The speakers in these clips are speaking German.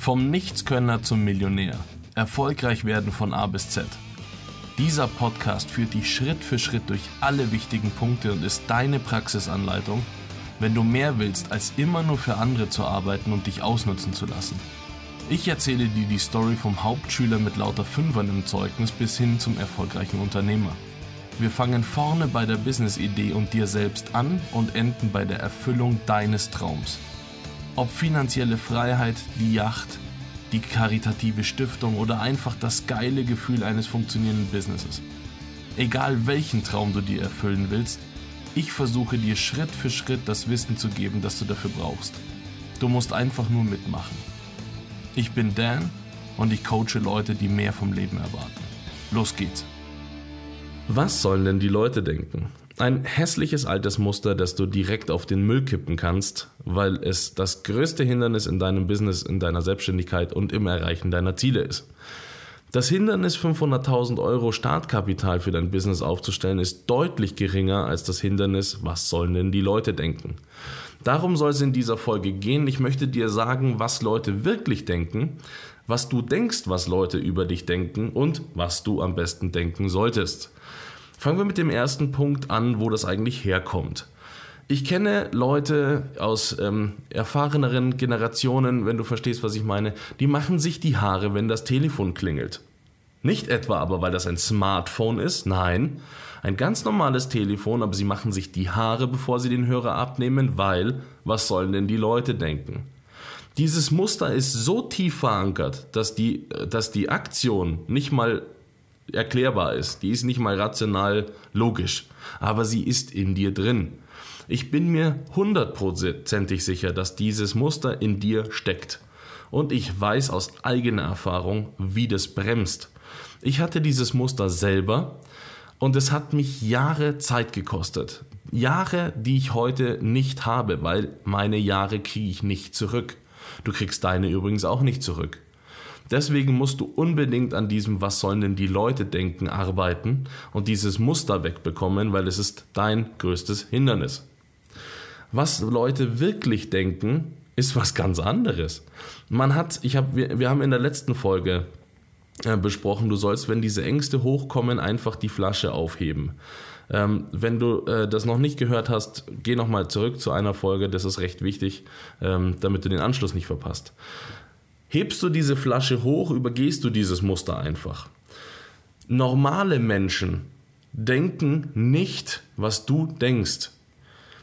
Vom Nichtskönner zum Millionär. Erfolgreich werden von A bis Z. Dieser Podcast führt dich Schritt für Schritt durch alle wichtigen Punkte und ist deine Praxisanleitung, wenn du mehr willst, als immer nur für andere zu arbeiten und dich ausnutzen zu lassen. Ich erzähle dir die Story vom Hauptschüler mit lauter Fünfern im Zeugnis bis hin zum erfolgreichen Unternehmer. Wir fangen vorne bei der Business-Idee und dir selbst an und enden bei der Erfüllung deines Traums. Ob finanzielle Freiheit, die Yacht, die karitative Stiftung oder einfach das geile Gefühl eines funktionierenden Businesses. Egal welchen Traum du dir erfüllen willst, ich versuche dir Schritt für Schritt das Wissen zu geben, das du dafür brauchst. Du musst einfach nur mitmachen. Ich bin Dan und ich coache Leute, die mehr vom Leben erwarten. Los geht's. Was sollen denn die Leute denken? Ein hässliches altes Muster, das du direkt auf den Müll kippen kannst, weil es das größte Hindernis in deinem Business, in deiner Selbstständigkeit und im Erreichen deiner Ziele ist. Das Hindernis, 500.000 Euro Startkapital für dein Business aufzustellen, ist deutlich geringer als das Hindernis, was sollen denn die Leute denken. Darum soll es in dieser Folge gehen. Ich möchte dir sagen, was Leute wirklich denken, was du denkst, was Leute über dich denken und was du am besten denken solltest. Fangen wir mit dem ersten Punkt an, wo das eigentlich herkommt. Ich kenne Leute aus ähm, erfahreneren Generationen, wenn du verstehst, was ich meine, die machen sich die Haare, wenn das Telefon klingelt. Nicht etwa aber, weil das ein Smartphone ist, nein, ein ganz normales Telefon, aber sie machen sich die Haare, bevor sie den Hörer abnehmen, weil, was sollen denn die Leute denken? Dieses Muster ist so tief verankert, dass die, dass die Aktion nicht mal erklärbar ist. Die ist nicht mal rational logisch, aber sie ist in dir drin. Ich bin mir hundertprozentig sicher, dass dieses Muster in dir steckt. Und ich weiß aus eigener Erfahrung, wie das bremst. Ich hatte dieses Muster selber und es hat mich Jahre Zeit gekostet. Jahre, die ich heute nicht habe, weil meine Jahre kriege ich nicht zurück. Du kriegst deine übrigens auch nicht zurück. Deswegen musst du unbedingt an diesem Was sollen denn die Leute denken arbeiten und dieses Muster wegbekommen, weil es ist dein größtes Hindernis. Was Leute wirklich denken, ist was ganz anderes. Man hat, ich habe, wir, wir haben in der letzten Folge äh, besprochen, du sollst, wenn diese Ängste hochkommen, einfach die Flasche aufheben. Ähm, wenn du äh, das noch nicht gehört hast, geh nochmal zurück zu einer Folge, das ist recht wichtig, ähm, damit du den Anschluss nicht verpasst. Hebst du diese Flasche hoch, übergehst du dieses Muster einfach. Normale Menschen denken nicht, was du denkst.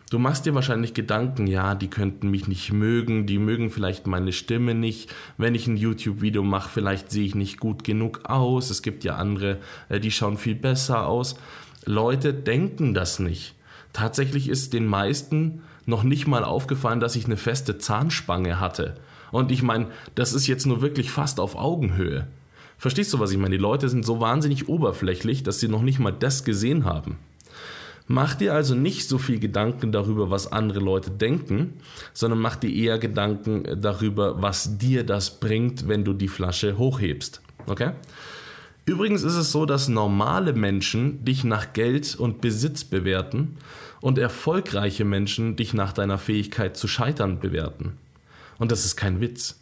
Du machst dir wahrscheinlich Gedanken, ja, die könnten mich nicht mögen, die mögen vielleicht meine Stimme nicht. Wenn ich ein YouTube-Video mache, vielleicht sehe ich nicht gut genug aus. Es gibt ja andere, äh, die schauen viel besser aus. Leute denken das nicht. Tatsächlich ist den meisten noch nicht mal aufgefallen, dass ich eine feste Zahnspange hatte. Und ich meine, das ist jetzt nur wirklich fast auf Augenhöhe. Verstehst du, was ich meine? Die Leute sind so wahnsinnig oberflächlich, dass sie noch nicht mal das gesehen haben. Mach dir also nicht so viel Gedanken darüber, was andere Leute denken, sondern mach dir eher Gedanken darüber, was dir das bringt, wenn du die Flasche hochhebst. Okay? Übrigens ist es so, dass normale Menschen dich nach Geld und Besitz bewerten und erfolgreiche Menschen dich nach deiner Fähigkeit zu scheitern bewerten. Und das ist kein Witz.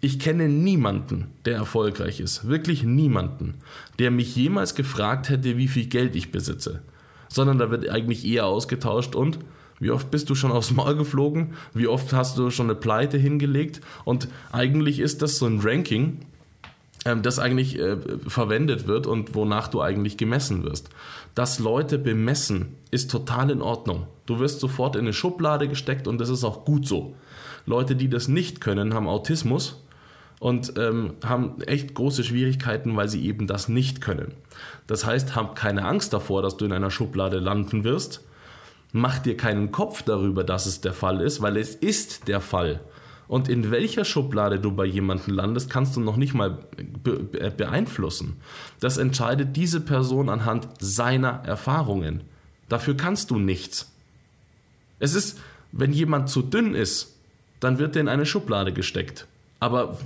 Ich kenne niemanden, der erfolgreich ist, wirklich niemanden, der mich jemals gefragt hätte, wie viel Geld ich besitze. Sondern da wird eigentlich eher ausgetauscht und wie oft bist du schon aufs Maul geflogen? Wie oft hast du schon eine Pleite hingelegt? Und eigentlich ist das so ein Ranking, ähm, das eigentlich äh, verwendet wird und wonach du eigentlich gemessen wirst. Dass Leute bemessen, ist total in Ordnung. Du wirst sofort in eine Schublade gesteckt und das ist auch gut so. Leute, die das nicht können, haben Autismus und ähm, haben echt große Schwierigkeiten, weil sie eben das nicht können. Das heißt, hab keine Angst davor, dass du in einer Schublade landen wirst. Mach dir keinen Kopf darüber, dass es der Fall ist, weil es ist der Fall. Und in welcher Schublade du bei jemandem landest, kannst du noch nicht mal be beeinflussen. Das entscheidet diese Person anhand seiner Erfahrungen. Dafür kannst du nichts. Es ist, wenn jemand zu dünn ist, dann wird der in eine Schublade gesteckt. Aber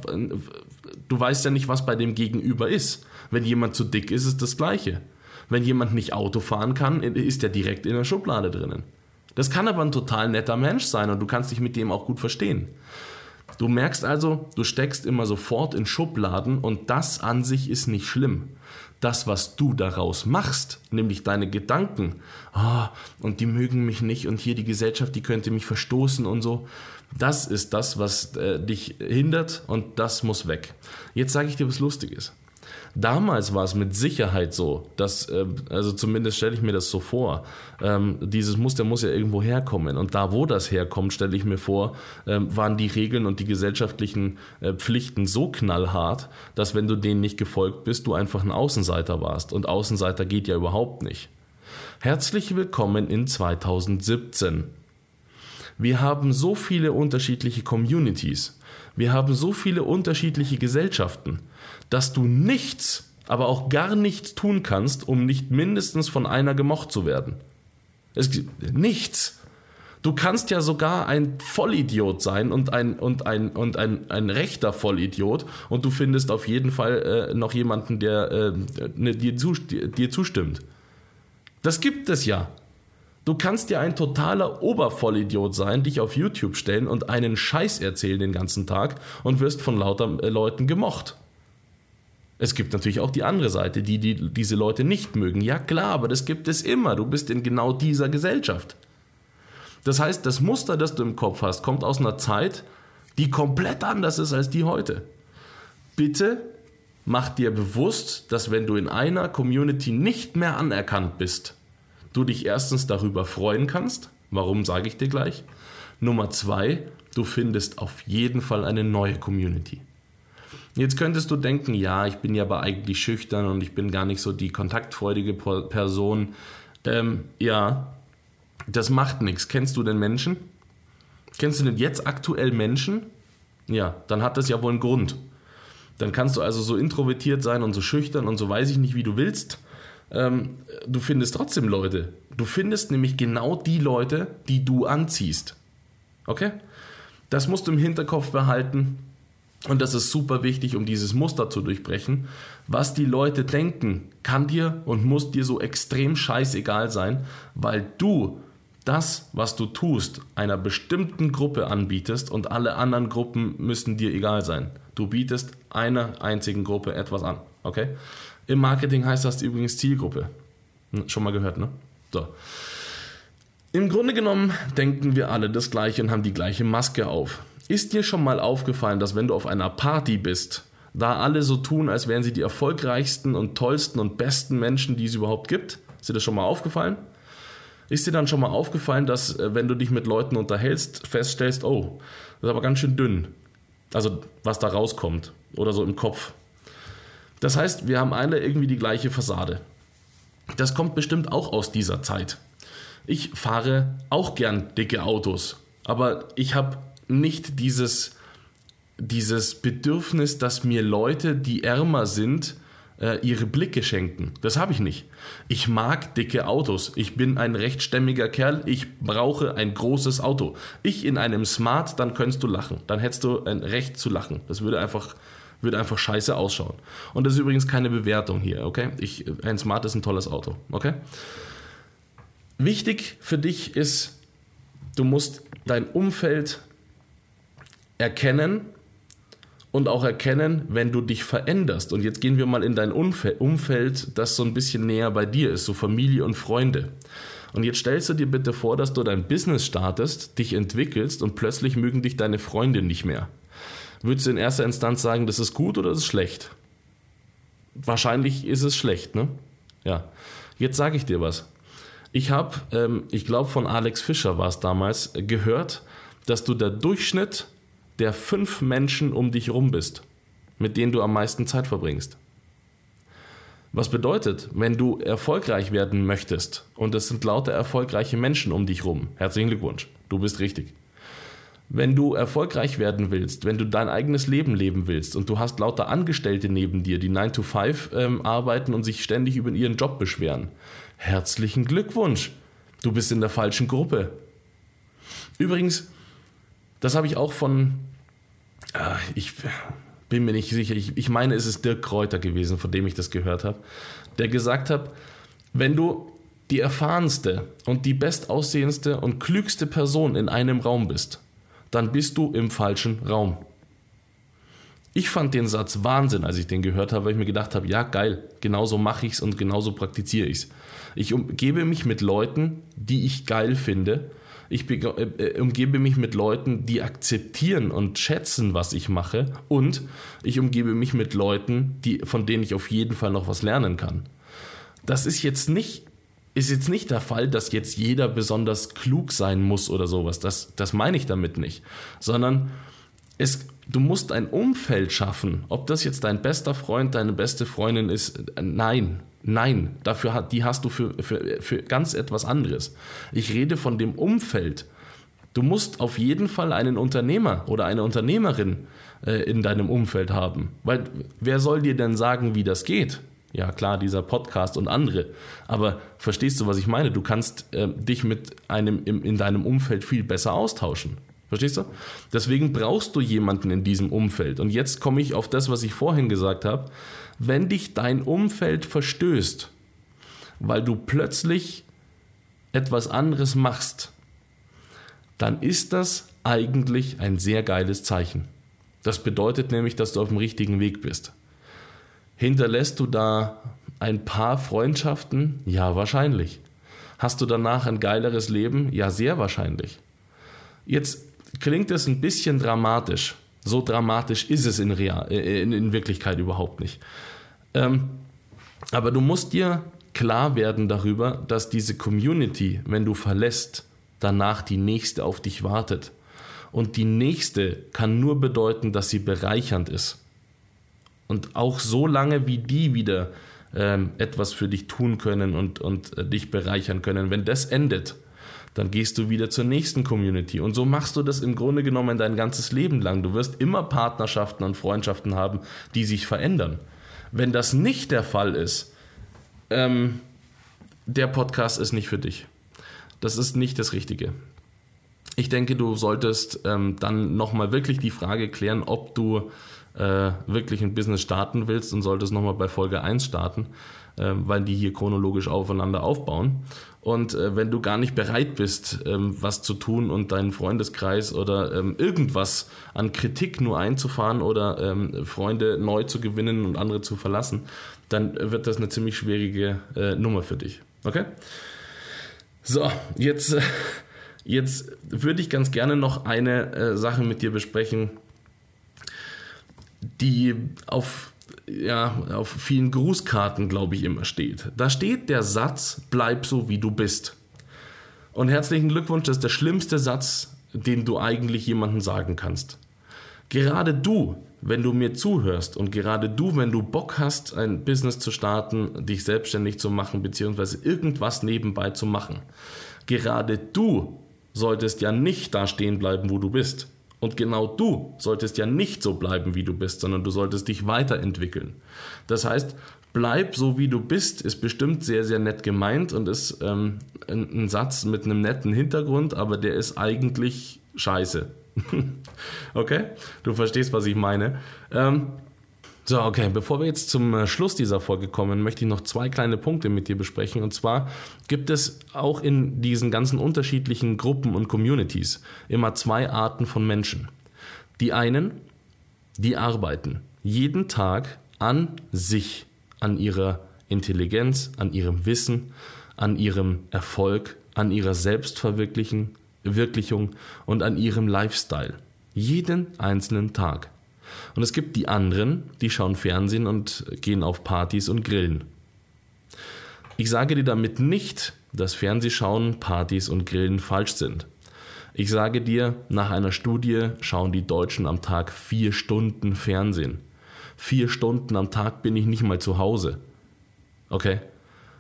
du weißt ja nicht, was bei dem Gegenüber ist. Wenn jemand zu dick ist, ist das Gleiche. Wenn jemand nicht Auto fahren kann, ist er direkt in der Schublade drinnen. Das kann aber ein total netter Mensch sein und du kannst dich mit dem auch gut verstehen. Du merkst also, du steckst immer sofort in Schubladen und das an sich ist nicht schlimm. Das, was du daraus machst, nämlich deine Gedanken, oh, und die mögen mich nicht und hier die Gesellschaft, die könnte mich verstoßen und so, das ist das, was äh, dich hindert und das muss weg. Jetzt sage ich dir was Lustiges. Damals war es mit Sicherheit so, dass, äh, also zumindest stelle ich mir das so vor, ähm, dieses Muster muss ja irgendwo herkommen. Und da, wo das herkommt, stelle ich mir vor, ähm, waren die Regeln und die gesellschaftlichen äh, Pflichten so knallhart, dass wenn du denen nicht gefolgt bist, du einfach ein Außenseiter warst. Und Außenseiter geht ja überhaupt nicht. Herzlich willkommen in 2017. Wir haben so viele unterschiedliche Communities. Wir haben so viele unterschiedliche Gesellschaften dass du nichts, aber auch gar nichts tun kannst, um nicht mindestens von einer gemocht zu werden. Es gibt nichts. Du kannst ja sogar ein Vollidiot sein und ein, und ein, und ein, ein rechter Vollidiot und du findest auf jeden Fall äh, noch jemanden, der äh, ne, dir, dir zustimmt. Das gibt es ja. Du kannst ja ein totaler Obervollidiot sein, dich auf YouTube stellen und einen Scheiß erzählen den ganzen Tag und wirst von lauter äh, Leuten gemocht. Es gibt natürlich auch die andere Seite, die, die diese Leute nicht mögen. Ja klar, aber das gibt es immer. Du bist in genau dieser Gesellschaft. Das heißt, das Muster, das du im Kopf hast, kommt aus einer Zeit, die komplett anders ist als die heute. Bitte mach dir bewusst, dass wenn du in einer Community nicht mehr anerkannt bist, du dich erstens darüber freuen kannst. Warum sage ich dir gleich? Nummer zwei, du findest auf jeden Fall eine neue Community. Jetzt könntest du denken, ja, ich bin ja aber eigentlich schüchtern und ich bin gar nicht so die kontaktfreudige Person. Ähm, ja, das macht nichts. Kennst du denn Menschen? Kennst du denn jetzt aktuell Menschen? Ja, dann hat das ja wohl einen Grund. Dann kannst du also so introvertiert sein und so schüchtern und so weiß ich nicht, wie du willst. Ähm, du findest trotzdem Leute. Du findest nämlich genau die Leute, die du anziehst. Okay? Das musst du im Hinterkopf behalten. Und das ist super wichtig, um dieses Muster zu durchbrechen. Was die Leute denken, kann dir und muss dir so extrem scheißegal sein, weil du das, was du tust, einer bestimmten Gruppe anbietest und alle anderen Gruppen müssen dir egal sein. Du bietest einer einzigen Gruppe etwas an. Okay? Im Marketing heißt das übrigens Zielgruppe. Hm, schon mal gehört, ne? So. Im Grunde genommen denken wir alle das Gleiche und haben die gleiche Maske auf. Ist dir schon mal aufgefallen, dass wenn du auf einer Party bist, da alle so tun, als wären sie die erfolgreichsten und tollsten und besten Menschen, die es überhaupt gibt? Ist dir das schon mal aufgefallen? Ist dir dann schon mal aufgefallen, dass äh, wenn du dich mit Leuten unterhältst, feststellst, oh, das ist aber ganz schön dünn. Also was da rauskommt oder so im Kopf. Das heißt, wir haben alle irgendwie die gleiche Fassade. Das kommt bestimmt auch aus dieser Zeit. Ich fahre auch gern dicke Autos, aber ich habe nicht dieses, dieses Bedürfnis, dass mir Leute, die ärmer sind, äh, ihre Blicke schenken. Das habe ich nicht. Ich mag dicke Autos. Ich bin ein rechtstämmiger Kerl. Ich brauche ein großes Auto. Ich in einem Smart, dann könntest du lachen. Dann hättest du ein Recht zu lachen. Das würde einfach, würde einfach scheiße ausschauen. Und das ist übrigens keine Bewertung hier, okay? Ich, ein Smart ist ein tolles Auto, okay? Wichtig für dich ist, du musst dein Umfeld erkennen und auch erkennen, wenn du dich veränderst. Und jetzt gehen wir mal in dein Umfeld, das so ein bisschen näher bei dir ist, so Familie und Freunde. Und jetzt stellst du dir bitte vor, dass du dein Business startest, dich entwickelst und plötzlich mögen dich deine Freunde nicht mehr. Würdest du in erster Instanz sagen, das ist gut oder das ist schlecht? Wahrscheinlich ist es schlecht, ne? Ja. Jetzt sage ich dir was. Ich habe, ähm, ich glaube von Alex Fischer war es damals, gehört, dass du der Durchschnitt der fünf Menschen um dich rum bist, mit denen du am meisten Zeit verbringst. Was bedeutet, wenn du erfolgreich werden möchtest und es sind lauter erfolgreiche Menschen um dich rum, herzlichen Glückwunsch, du bist richtig. Wenn du erfolgreich werden willst, wenn du dein eigenes Leben leben willst und du hast lauter Angestellte neben dir, die 9 to 5 ähm, arbeiten und sich ständig über ihren Job beschweren, herzlichen Glückwunsch, du bist in der falschen Gruppe. Übrigens, das habe ich auch von, äh, ich bin mir nicht sicher, ich, ich meine, es ist Dirk Kräuter gewesen, von dem ich das gehört habe, der gesagt hat, wenn du die erfahrenste und die bestaussehendste und klügste Person in einem Raum bist, dann bist du im falschen Raum. Ich fand den Satz Wahnsinn, als ich den gehört habe, weil ich mir gedacht habe, ja geil, genauso mache ich es und genauso praktiziere ich es. Ich umgebe mich mit Leuten, die ich geil finde. Ich äh, äh, umgebe mich mit Leuten, die akzeptieren und schätzen, was ich mache. Und ich umgebe mich mit Leuten, die, von denen ich auf jeden Fall noch was lernen kann. Das ist jetzt nicht ist jetzt nicht der Fall, dass jetzt jeder besonders klug sein muss oder sowas. Das, das meine ich damit nicht. Sondern es, du musst ein Umfeld schaffen. Ob das jetzt dein bester Freund, deine beste Freundin ist, nein. Nein, dafür hat, die hast du für, für, für ganz etwas anderes. Ich rede von dem Umfeld. Du musst auf jeden Fall einen Unternehmer oder eine Unternehmerin äh, in deinem Umfeld haben. Weil wer soll dir denn sagen, wie das geht? Ja, klar, dieser Podcast und andere. Aber verstehst du, was ich meine? Du kannst äh, dich mit einem im, in deinem Umfeld viel besser austauschen. Verstehst du? Deswegen brauchst du jemanden in diesem Umfeld. Und jetzt komme ich auf das, was ich vorhin gesagt habe. Wenn dich dein Umfeld verstößt, weil du plötzlich etwas anderes machst, dann ist das eigentlich ein sehr geiles Zeichen. Das bedeutet nämlich, dass du auf dem richtigen Weg bist. Hinterlässt du da ein paar Freundschaften? Ja, wahrscheinlich. Hast du danach ein geileres Leben? Ja, sehr wahrscheinlich. Jetzt klingt es ein bisschen dramatisch. So dramatisch ist es in, Real, äh, in, in Wirklichkeit überhaupt nicht. Ähm, aber du musst dir klar werden darüber, dass diese Community, wenn du verlässt, danach die nächste auf dich wartet. Und die nächste kann nur bedeuten, dass sie bereichernd ist. Und auch so lange, wie die wieder ähm, etwas für dich tun können und, und äh, dich bereichern können, wenn das endet, dann gehst du wieder zur nächsten Community. Und so machst du das im Grunde genommen dein ganzes Leben lang. Du wirst immer Partnerschaften und Freundschaften haben, die sich verändern. Wenn das nicht der Fall ist, ähm, der Podcast ist nicht für dich. Das ist nicht das Richtige. Ich denke, du solltest ähm, dann nochmal wirklich die Frage klären, ob du äh, wirklich ein Business starten willst und solltest nochmal bei Folge 1 starten, weil die hier chronologisch aufeinander aufbauen. Und äh, wenn du gar nicht bereit bist, ähm, was zu tun und deinen Freundeskreis oder ähm, irgendwas an Kritik nur einzufahren oder ähm, Freunde neu zu gewinnen und andere zu verlassen, dann wird das eine ziemlich schwierige äh, Nummer für dich. Okay? So, jetzt, äh, jetzt würde ich ganz gerne noch eine Sache mit dir besprechen, die auf ja, auf vielen Grußkarten, glaube ich, immer steht. Da steht der Satz, bleib so wie du bist. Und herzlichen Glückwunsch, das ist der schlimmste Satz, den du eigentlich jemandem sagen kannst. Gerade du, wenn du mir zuhörst und gerade du, wenn du Bock hast, ein Business zu starten, dich selbstständig zu machen, beziehungsweise irgendwas nebenbei zu machen, gerade du solltest ja nicht da stehen bleiben, wo du bist. Und genau du solltest ja nicht so bleiben, wie du bist, sondern du solltest dich weiterentwickeln. Das heißt, bleib so, wie du bist, ist bestimmt sehr, sehr nett gemeint und ist ähm, ein, ein Satz mit einem netten Hintergrund, aber der ist eigentlich scheiße. okay? Du verstehst, was ich meine. Ähm, so, okay, bevor wir jetzt zum äh, Schluss dieser Folge kommen, möchte ich noch zwei kleine Punkte mit dir besprechen. Und zwar gibt es auch in diesen ganzen unterschiedlichen Gruppen und Communities immer zwei Arten von Menschen. Die einen, die arbeiten jeden Tag an sich, an ihrer Intelligenz, an ihrem Wissen, an ihrem Erfolg, an ihrer Selbstverwirklichung und an ihrem Lifestyle. Jeden einzelnen Tag. Und es gibt die anderen, die schauen Fernsehen und gehen auf Partys und grillen. Ich sage dir damit nicht, dass Fernsehschauen, Partys und Grillen falsch sind. Ich sage dir, nach einer Studie schauen die Deutschen am Tag vier Stunden Fernsehen. Vier Stunden am Tag bin ich nicht mal zu Hause. Okay?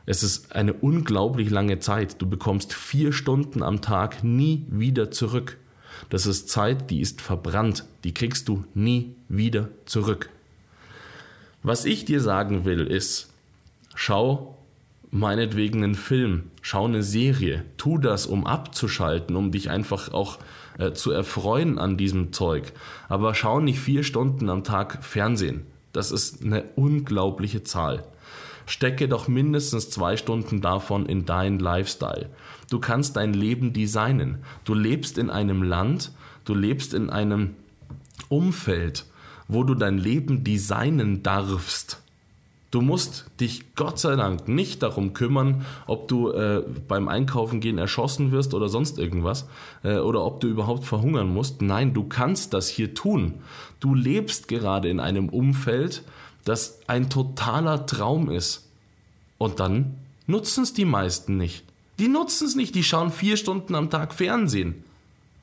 Es ist eine unglaublich lange Zeit. Du bekommst vier Stunden am Tag nie wieder zurück. Das ist Zeit, die ist verbrannt, die kriegst du nie wieder zurück. Was ich dir sagen will, ist, schau meinetwegen einen Film, schau eine Serie, tu das, um abzuschalten, um dich einfach auch äh, zu erfreuen an diesem Zeug. Aber schau nicht vier Stunden am Tag Fernsehen. Das ist eine unglaubliche Zahl. Stecke doch mindestens zwei Stunden davon in deinen Lifestyle. Du kannst dein Leben designen. Du lebst in einem Land, Du lebst in einem Umfeld, wo du dein Leben designen darfst. Du musst dich Gott sei Dank nicht darum kümmern, ob du äh, beim Einkaufen gehen erschossen wirst oder sonst irgendwas äh, oder ob du überhaupt verhungern musst. Nein, du kannst das hier tun. Du lebst gerade in einem Umfeld, das ein totaler Traum ist. Und dann nutzen es die meisten nicht. Die nutzen es nicht, die schauen vier Stunden am Tag Fernsehen.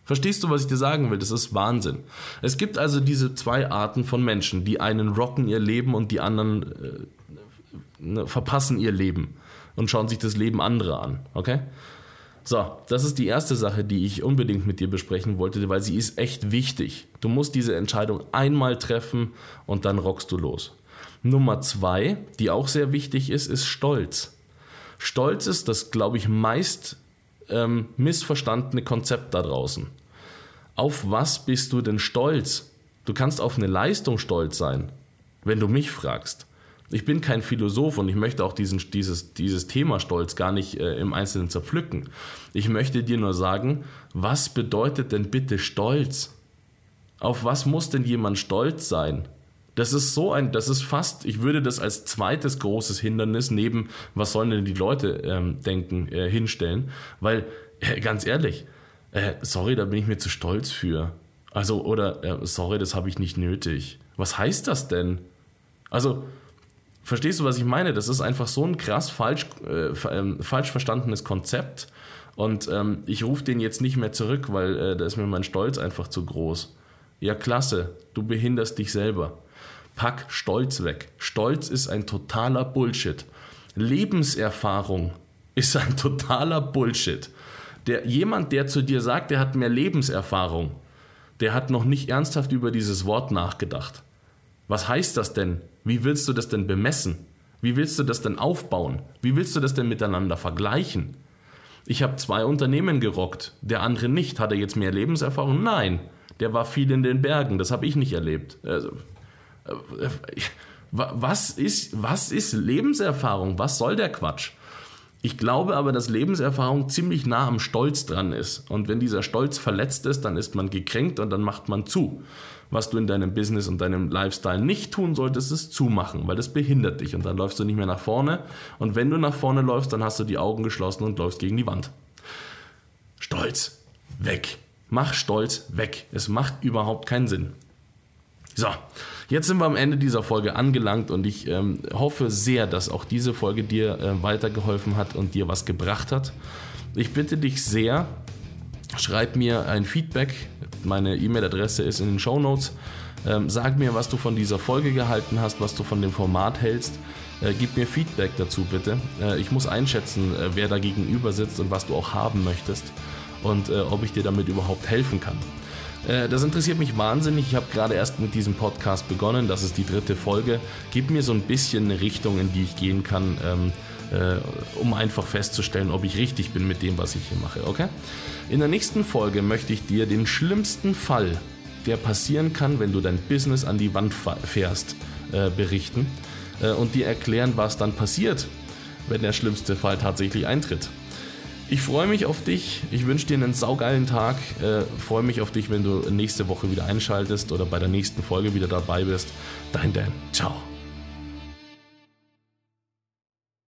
Verstehst du, was ich dir sagen will? Das ist Wahnsinn. Es gibt also diese zwei Arten von Menschen. Die einen rocken ihr Leben und die anderen äh, ne, verpassen ihr Leben und schauen sich das Leben anderer an. Okay? So, das ist die erste Sache, die ich unbedingt mit dir besprechen wollte, weil sie ist echt wichtig. Du musst diese Entscheidung einmal treffen und dann rockst du los. Nummer zwei, die auch sehr wichtig ist, ist Stolz. Stolz ist das, glaube ich, meist ähm, missverstandene Konzept da draußen. Auf was bist du denn stolz? Du kannst auf eine Leistung stolz sein, wenn du mich fragst. Ich bin kein Philosoph und ich möchte auch diesen, dieses, dieses Thema Stolz gar nicht äh, im Einzelnen zerpflücken. Ich möchte dir nur sagen, was bedeutet denn bitte Stolz? Auf was muss denn jemand stolz sein? Das ist so ein, das ist fast, ich würde das als zweites großes Hindernis neben, was sollen denn die Leute ähm, denken, äh, hinstellen. Weil, äh, ganz ehrlich, äh, sorry, da bin ich mir zu stolz für. Also, oder, äh, sorry, das habe ich nicht nötig. Was heißt das denn? Also, verstehst du, was ich meine? Das ist einfach so ein krass falsch, äh, ähm, falsch verstandenes Konzept. Und ähm, ich rufe den jetzt nicht mehr zurück, weil äh, da ist mir mein Stolz einfach zu groß. Ja, klasse, du behinderst dich selber. Pack Stolz weg. Stolz ist ein totaler Bullshit. Lebenserfahrung ist ein totaler Bullshit. Der, jemand, der zu dir sagt, der hat mehr Lebenserfahrung, der hat noch nicht ernsthaft über dieses Wort nachgedacht. Was heißt das denn? Wie willst du das denn bemessen? Wie willst du das denn aufbauen? Wie willst du das denn miteinander vergleichen? Ich habe zwei Unternehmen gerockt, der andere nicht. Hat er jetzt mehr Lebenserfahrung? Nein, der war viel in den Bergen, das habe ich nicht erlebt. Also, was ist, was ist Lebenserfahrung? Was soll der Quatsch? Ich glaube aber, dass Lebenserfahrung ziemlich nah am Stolz dran ist. Und wenn dieser Stolz verletzt ist, dann ist man gekränkt und dann macht man zu. Was du in deinem Business und deinem Lifestyle nicht tun solltest, ist zumachen, weil das behindert dich und dann läufst du nicht mehr nach vorne. Und wenn du nach vorne läufst, dann hast du die Augen geschlossen und läufst gegen die Wand. Stolz, weg. Mach Stolz weg. Es macht überhaupt keinen Sinn. So, jetzt sind wir am Ende dieser Folge angelangt und ich ähm, hoffe sehr, dass auch diese Folge dir äh, weitergeholfen hat und dir was gebracht hat. Ich bitte dich sehr, schreib mir ein Feedback. Meine E-Mail-Adresse ist in den Show Notes. Ähm, sag mir, was du von dieser Folge gehalten hast, was du von dem Format hältst. Äh, gib mir Feedback dazu bitte. Äh, ich muss einschätzen, äh, wer da gegenüber sitzt und was du auch haben möchtest und äh, ob ich dir damit überhaupt helfen kann. Äh, das interessiert mich wahnsinnig. Ich habe gerade erst mit diesem Podcast begonnen. Das ist die dritte Folge. Gib mir so ein bisschen eine Richtung, in die ich gehen kann, ähm, äh, um einfach festzustellen, ob ich richtig bin mit dem, was ich hier mache. Okay? In der nächsten Folge möchte ich dir den schlimmsten Fall, der passieren kann, wenn du dein Business an die Wand fährst, äh, berichten und dir erklären, was dann passiert, wenn der schlimmste Fall tatsächlich eintritt. Ich freue mich auf dich. Ich wünsche dir einen saugeilen Tag. Äh, freue mich auf dich, wenn du nächste Woche wieder einschaltest oder bei der nächsten Folge wieder dabei bist. Dein Dan. Ciao.